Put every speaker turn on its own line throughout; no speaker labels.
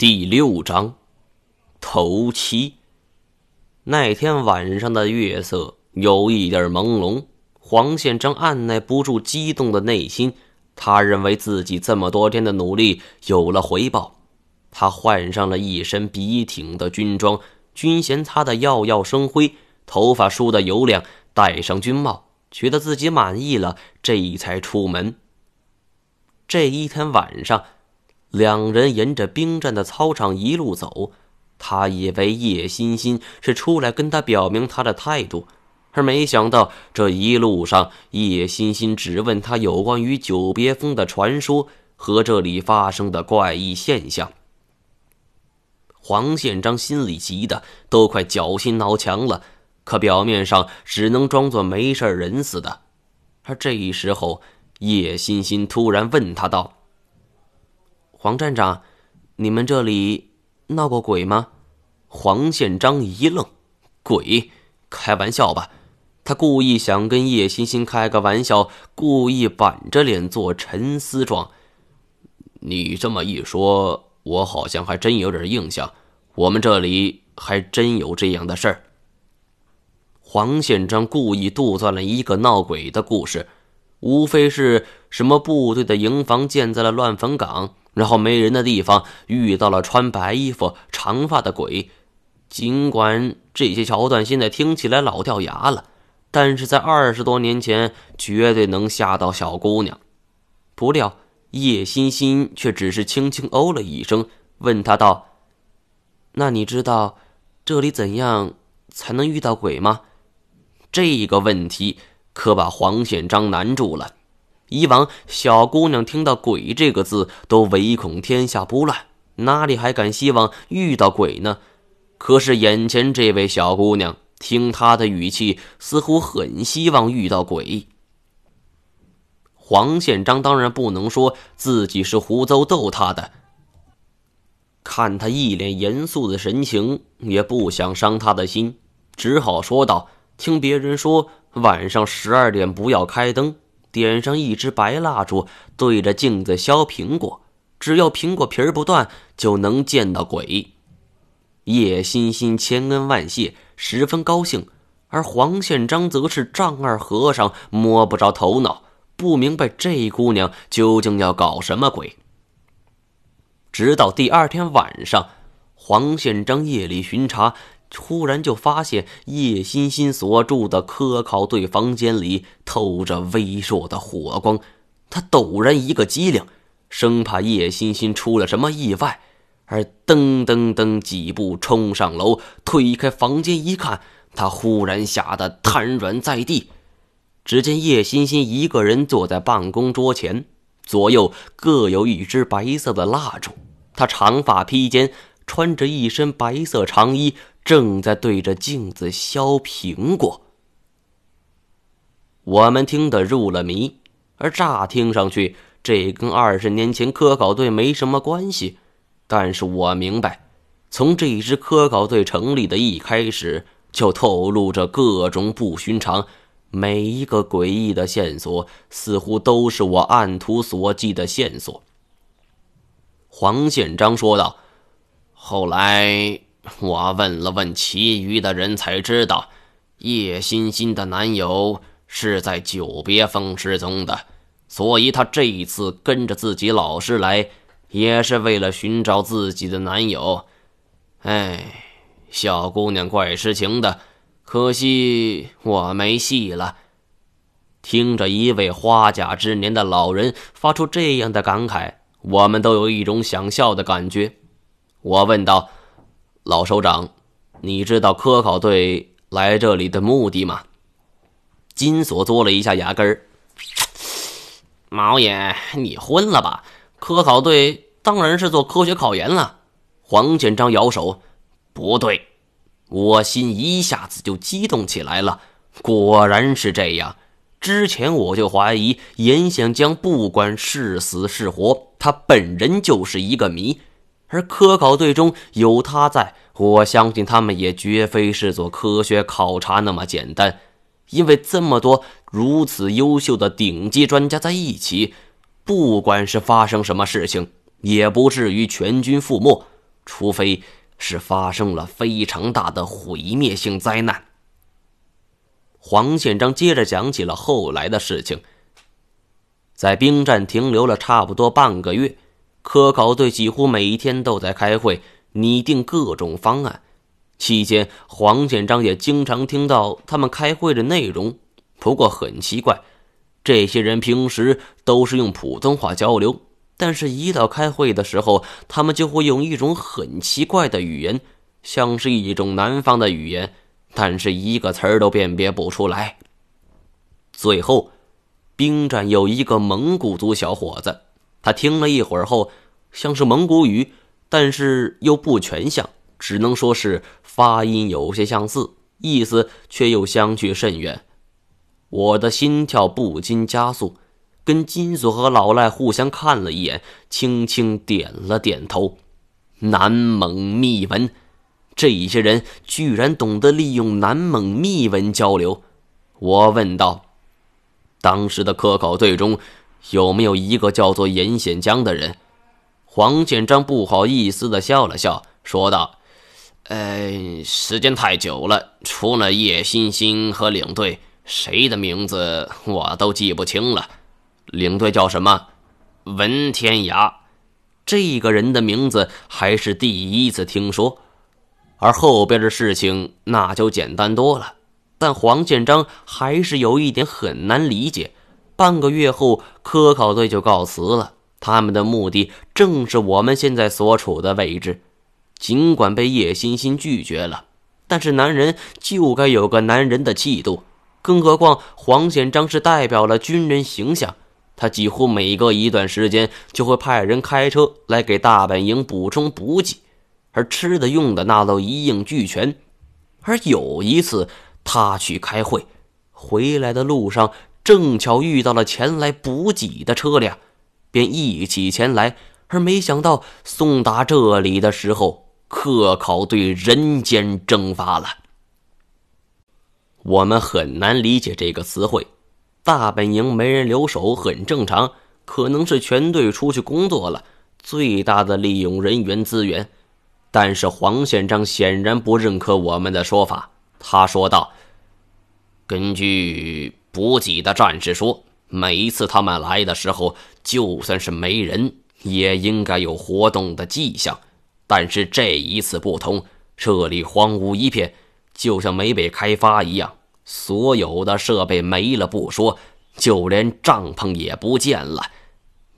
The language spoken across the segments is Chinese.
第六章，头七。那天晚上的月色有一点朦胧，黄宪章按耐不住激动的内心，他认为自己这么多天的努力有了回报。他换上了一身笔挺的军装，军衔擦得耀耀生辉，头发梳得油亮，戴上军帽，觉得自己满意了，这才出门。这一天晚上。两人沿着兵站的操场一路走，他以为叶欣欣是出来跟他表明他的态度，而没想到这一路上叶欣欣只问他有关于久别峰的传说和这里发生的怪异现象。黄宪章心里急得都快绞心挠墙了，可表面上只能装作没事人似的。而这时候，叶欣欣突然问他道。黄站长，你们这里闹过鬼吗？黄宪章一愣，鬼？开玩笑吧？他故意想跟叶欣欣开个玩笑，故意板着脸做沉思状。你这么一说，我好像还真有点印象。我们这里还真有这样的事儿。黄宪章故意杜撰了一个闹鬼的故事，无非是什么部队的营房建在了乱坟岗。然后没人的地方遇到了穿白衣服、长发的鬼。尽管这些桥段现在听起来老掉牙了，但是在二十多年前绝对能吓到小姑娘。不料叶欣欣却只是轻轻哦了一声，问他道：“那你知道这里怎样才能遇到鬼吗？”这个问题可把黄宪章难住了。以往小姑娘听到“鬼”这个字，都唯恐天下不乱，哪里还敢希望遇到鬼呢？可是眼前这位小姑娘，听她的语气，似乎很希望遇到鬼。黄宪章当然不能说自己是胡诌逗她的，看他一脸严肃的神情，也不想伤他的心，只好说道：“听别人说，晚上十二点不要开灯。”点上一支白蜡烛，对着镜子削苹果，只要苹果皮儿不断，就能见到鬼。叶欣欣千恩万谢，十分高兴，而黄宪章则是丈二和尚摸不着头脑，不明白这姑娘究竟要搞什么鬼。直到第二天晚上，黄宪章夜里巡查。忽然就发现叶欣欣所住的科考队房间里透着微弱的火光，他陡然一个机灵，生怕叶欣欣出了什么意外，而噔噔噔几步冲上楼，推开房间一看，他忽然吓得瘫软在地。只见叶欣欣一个人坐在办公桌前，左右各有一支白色的蜡烛，她长发披肩，穿着一身白色长衣。正在对着镜子削苹果，我们听得入了迷，而乍听上去，这跟二十年前科考队没什么关系。但是我明白，从这支科考队成立的一开始，就透露着各种不寻常。每一个诡异的线索，似乎都是我按图所记的线索。黄宪章说道：“后来。”我问了问其余的人，才知道叶欣欣的男友是在久别峰失踪的，所以她这一次跟着自己老师来，也是为了寻找自己的男友。哎，小姑娘怪痴情的，可惜我没戏了。听着一位花甲之年的老人发出这样的感慨，我们都有一种想笑的感觉。我问道。老首长，你知道科考队来这里的目的吗？金锁嘬了一下牙根儿。毛爷，你昏了吧？科考队当然是做科学考研了。黄建章摇手，不对，我心一下子就激动起来了。果然是这样，之前我就怀疑严显江不管是死是活，他本人就是一个谜。而科考队中有他在，我相信他们也绝非是做科学考察那么简单，因为这么多如此优秀的顶级专家在一起，不管是发生什么事情，也不至于全军覆没。除非是发生了非常大的毁灭性灾难。黄宪章接着讲起了后来的事情。在兵站停留了差不多半个月，科考队几乎每一天都在开会，拟定各种方案。期间，黄建章也经常听到他们开会的内容。不过很奇怪，这些人平时都是用普通话交流，但是一到开会的时候，他们就会用一种很奇怪的语言，像是一种南方的语言。但是一个词儿都辨别不出来。最后，兵站有一个蒙古族小伙子，他听了一会儿后，像是蒙古语，但是又不全像，只能说是发音有些相似，意思却又相去甚远。我的心跳不禁加速，跟金锁和老赖互相看了一眼，轻轻点了点头。南蒙密文。这些人居然懂得利用南蒙密文交流，我问道：“当时的科考队中有没有一个叫做严显江的人？”黄建章不好意思的笑了笑，说道：“呃，时间太久了，除了叶欣欣和领队，谁的名字我都记不清了。领队叫什么？文天涯。这个人的名字还是第一次听说。”而后边的事情那就简单多了，但黄建章还是有一点很难理解。半个月后，科考队就告辞了，他们的目的正是我们现在所处的位置。尽管被叶欣欣拒绝了，但是男人就该有个男人的气度，更何况黄显章是代表了军人形象，他几乎每隔一段时间就会派人开车来给大本营补充补给。而吃的用的那都一应俱全，而有一次他去开会，回来的路上正巧遇到了前来补给的车辆，便一起前来。而没想到送达这里的时候，科考队人间蒸发了。我们很难理解这个词汇，大本营没人留守很正常，可能是全队出去工作了，最大的利用人员资源。但是黄县长显然不认可我们的说法。他说道：“根据补给的战士说，每一次他们来的时候，就算是没人，也应该有活动的迹象。但是这一次不同，这里荒芜一片，就像没被开发一样。所有的设备没了不说，就连帐篷也不见了。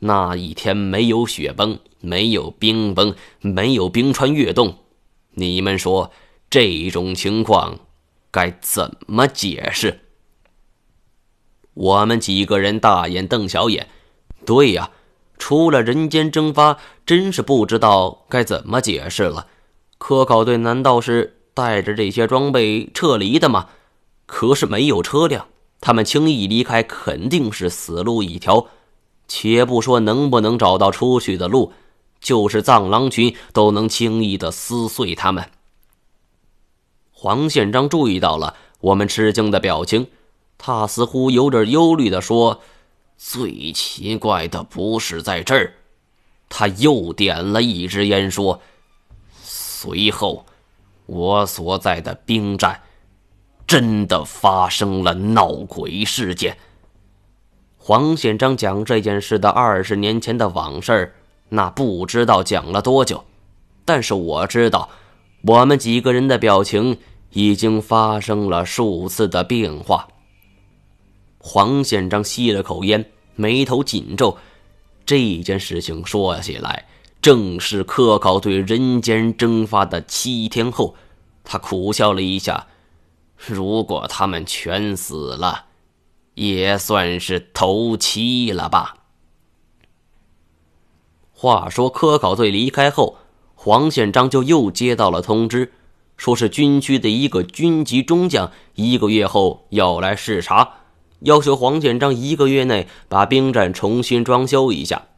那一天没有雪崩。”没有冰崩，没有冰川跃动，你们说这种情况该怎么解释？我们几个人大眼瞪小眼。对呀，除了人间蒸发，真是不知道该怎么解释了。科考队难道是带着这些装备撤离的吗？可是没有车辆，他们轻易离开肯定是死路一条。且不说能不能找到出去的路。就是藏狼群都能轻易的撕碎他们。黄县章注意到了我们吃惊的表情，他似乎有点忧虑的说：“最奇怪的不是在这儿。”他又点了一支烟说：“随后，我所在的兵站真的发生了闹鬼事件。”黄显章讲这件事的二十年前的往事。那不知道讲了多久，但是我知道，我们几个人的表情已经发生了数次的变化。黄县长吸了口烟，眉头紧皱。这件事情说起来，正是科考队人间蒸发的七天后。他苦笑了一下，如果他们全死了，也算是头七了吧。话说，科考队离开后，黄县章就又接到了通知，说是军区的一个军级中将一个月后要来视察，要求黄建章一个月内把兵站重新装修一下。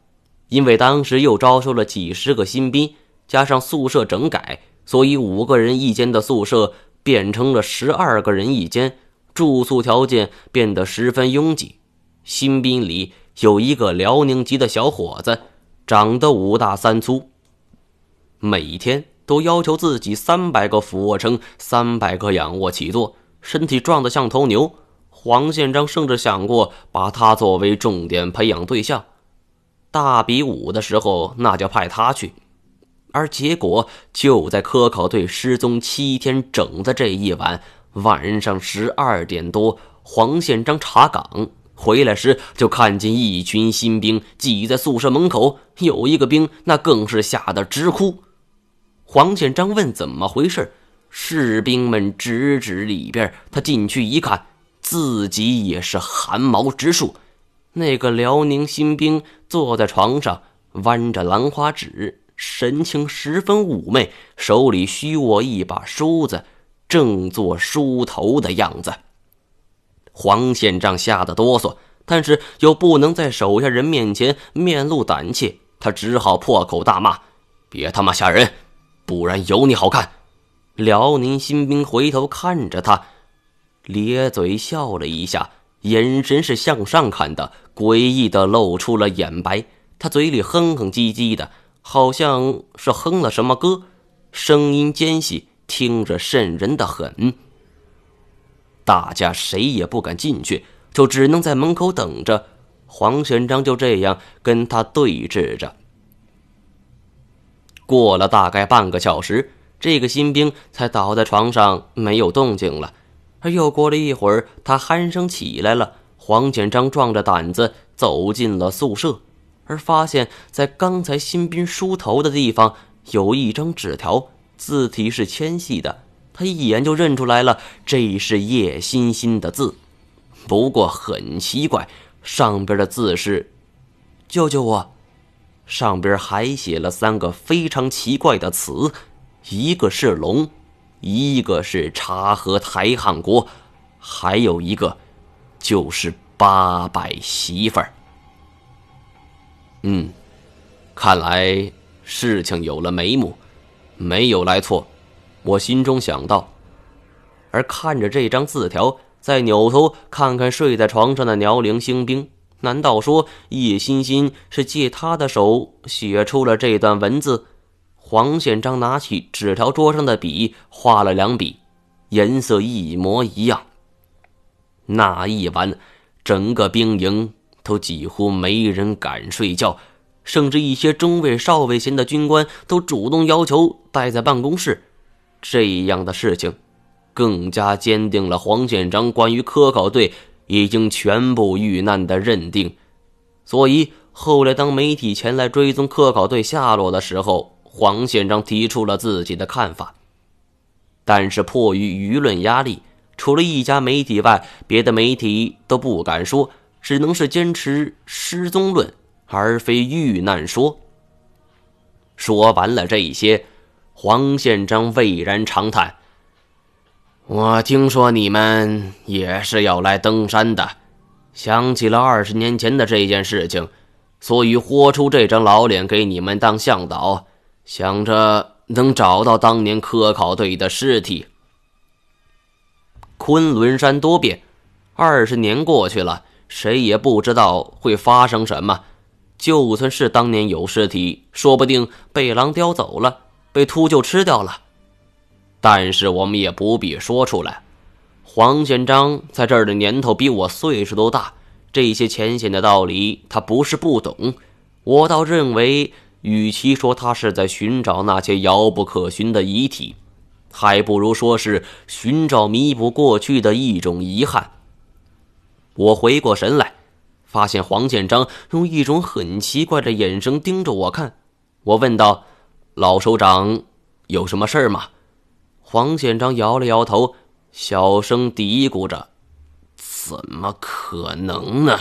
因为当时又招收了几十个新兵，加上宿舍整改，所以五个人一间的宿舍变成了十二个人一间，住宿条件变得十分拥挤。新兵里有一个辽宁籍的小伙子。长得五大三粗，每天都要求自己三百个俯卧撑，三百个仰卧起坐，身体壮得像头牛。黄宪章甚至想过把他作为重点培养对象，大比武的时候那就派他去。而结果就在科考队失踪七天整的这一晚，晚上十二点多，黄宪章查岗回来时，就看见一群新兵挤在宿舍门口，有一个兵那更是吓得直哭。黄宪章问怎么回事，士兵们指指里边，他进去一看。自己也是汗毛直竖。那个辽宁新兵坐在床上，弯着兰花指，神情十分妩媚，手里虚握一把梳子，正做梳头的样子。黄县长吓得哆嗦，但是又不能在手下人面前面露胆怯，他只好破口大骂：“别他妈吓人，不然有你好看！”辽宁新兵回头看着他。咧嘴笑了一下，眼神是向上看的，诡异的露出了眼白。他嘴里哼哼唧唧的，好像是哼了什么歌，声音尖细，听着瘆人的很。大家谁也不敢进去，就只能在门口等着。黄玄章就这样跟他对峙着。过了大概半个小时，这个新兵才倒在床上，没有动静了。又过了一会儿，他鼾声起来了。黄建章壮着胆子走进了宿舍，而发现，在刚才新兵梳头的地方有一张纸条，字体是纤细的。他一眼就认出来了，这是叶欣欣的字。不过很奇怪，上边的字是“救救我”，上边还写了三个非常奇怪的词，一个是“龙”。一个是察合台汗国，还有一个就是八百媳妇儿。嗯，看来事情有了眉目，没有来错。我心中想到，而看着这张字条，再扭头看看睡在床上的辽宁新兵，难道说叶欣欣是借他的手写出了这段文字？黄宪章拿起纸条桌上的笔，画了两笔，颜色一模一样。那一晚，整个兵营都几乎没人敢睡觉，甚至一些中尉、少尉衔的军官都主动要求待在办公室。这样的事情，更加坚定了黄宪章关于科考队已经全部遇难的认定。所以后来，当媒体前来追踪科考队下落的时候，黄县长提出了自己的看法，但是迫于舆论压力，除了一家媒体外，别的媒体都不敢说，只能是坚持失踪论，而非遇难说。说完了这些，黄县长巍然长叹：“我听说你们也是要来登山的，想起了二十年前的这件事情，所以豁出这张老脸给你们当向导。”想着能找到当年科考队的尸体。昆仑山多变，二十年过去了，谁也不知道会发生什么。就算是当年有尸体，说不定被狼叼走了，被秃鹫吃掉了。但是我们也不必说出来。黄宪章在这儿的年头比我岁数都大，这些浅显的道理他不是不懂。我倒认为。与其说他是在寻找那些遥不可寻的遗体，还不如说是寻找弥补过去的一种遗憾。我回过神来，发现黄建章用一种很奇怪的眼神盯着我看。我问道：“老首长，有什么事儿吗？”黄建章摇了摇头，小声嘀咕着：“怎么可能呢？”